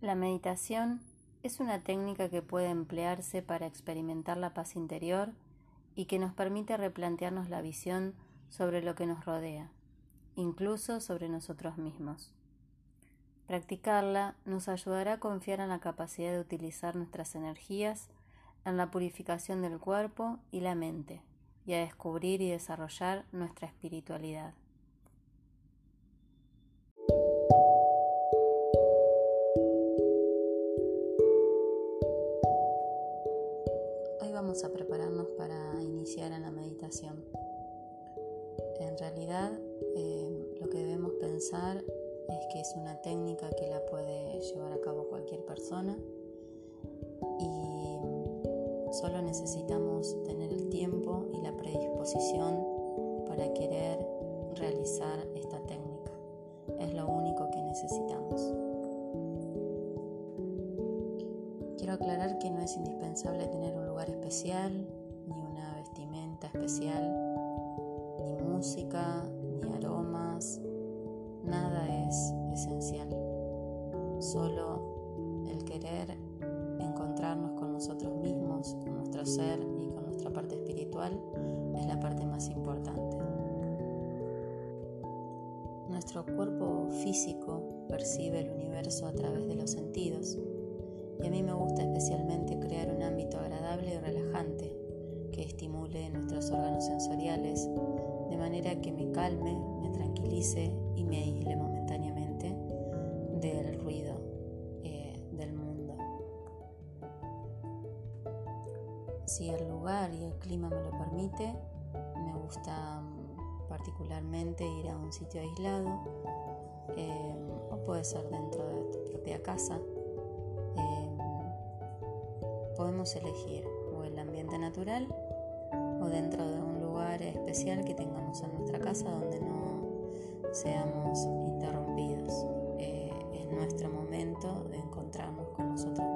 La meditación es una técnica que puede emplearse para experimentar la paz interior y que nos permite replantearnos la visión sobre lo que nos rodea, incluso sobre nosotros mismos. Practicarla nos ayudará a confiar en la capacidad de utilizar nuestras energías en la purificación del cuerpo y la mente y a descubrir y desarrollar nuestra espiritualidad. Vamos a prepararnos para iniciar en la meditación. En realidad, eh, lo que debemos pensar es que es una técnica que la puede llevar a cabo cualquier persona y solo necesitamos tener el tiempo y la predisposición para querer realizar esta técnica. Es lo único que necesitamos. Quiero aclarar que no es indispensable tener un lugar especial, ni una vestimenta especial, ni música, ni aromas, nada es esencial. Solo el querer encontrarnos con nosotros mismos, con nuestro ser y con nuestra parte espiritual es la parte más importante. Nuestro cuerpo físico percibe el universo a través de los sentidos y a mí me gusta especialmente crear un ámbito de manera que me calme, me tranquilice y me aísle momentáneamente del ruido eh, del mundo. Si el lugar y el clima me lo permite, me gusta mm, particularmente ir a un sitio aislado eh, o puede ser dentro de tu propia casa podemos elegir o el ambiente natural dentro de un lugar especial que tengamos en nuestra casa donde no seamos interrumpidos. Eh, es nuestro momento de encontrarnos con nosotros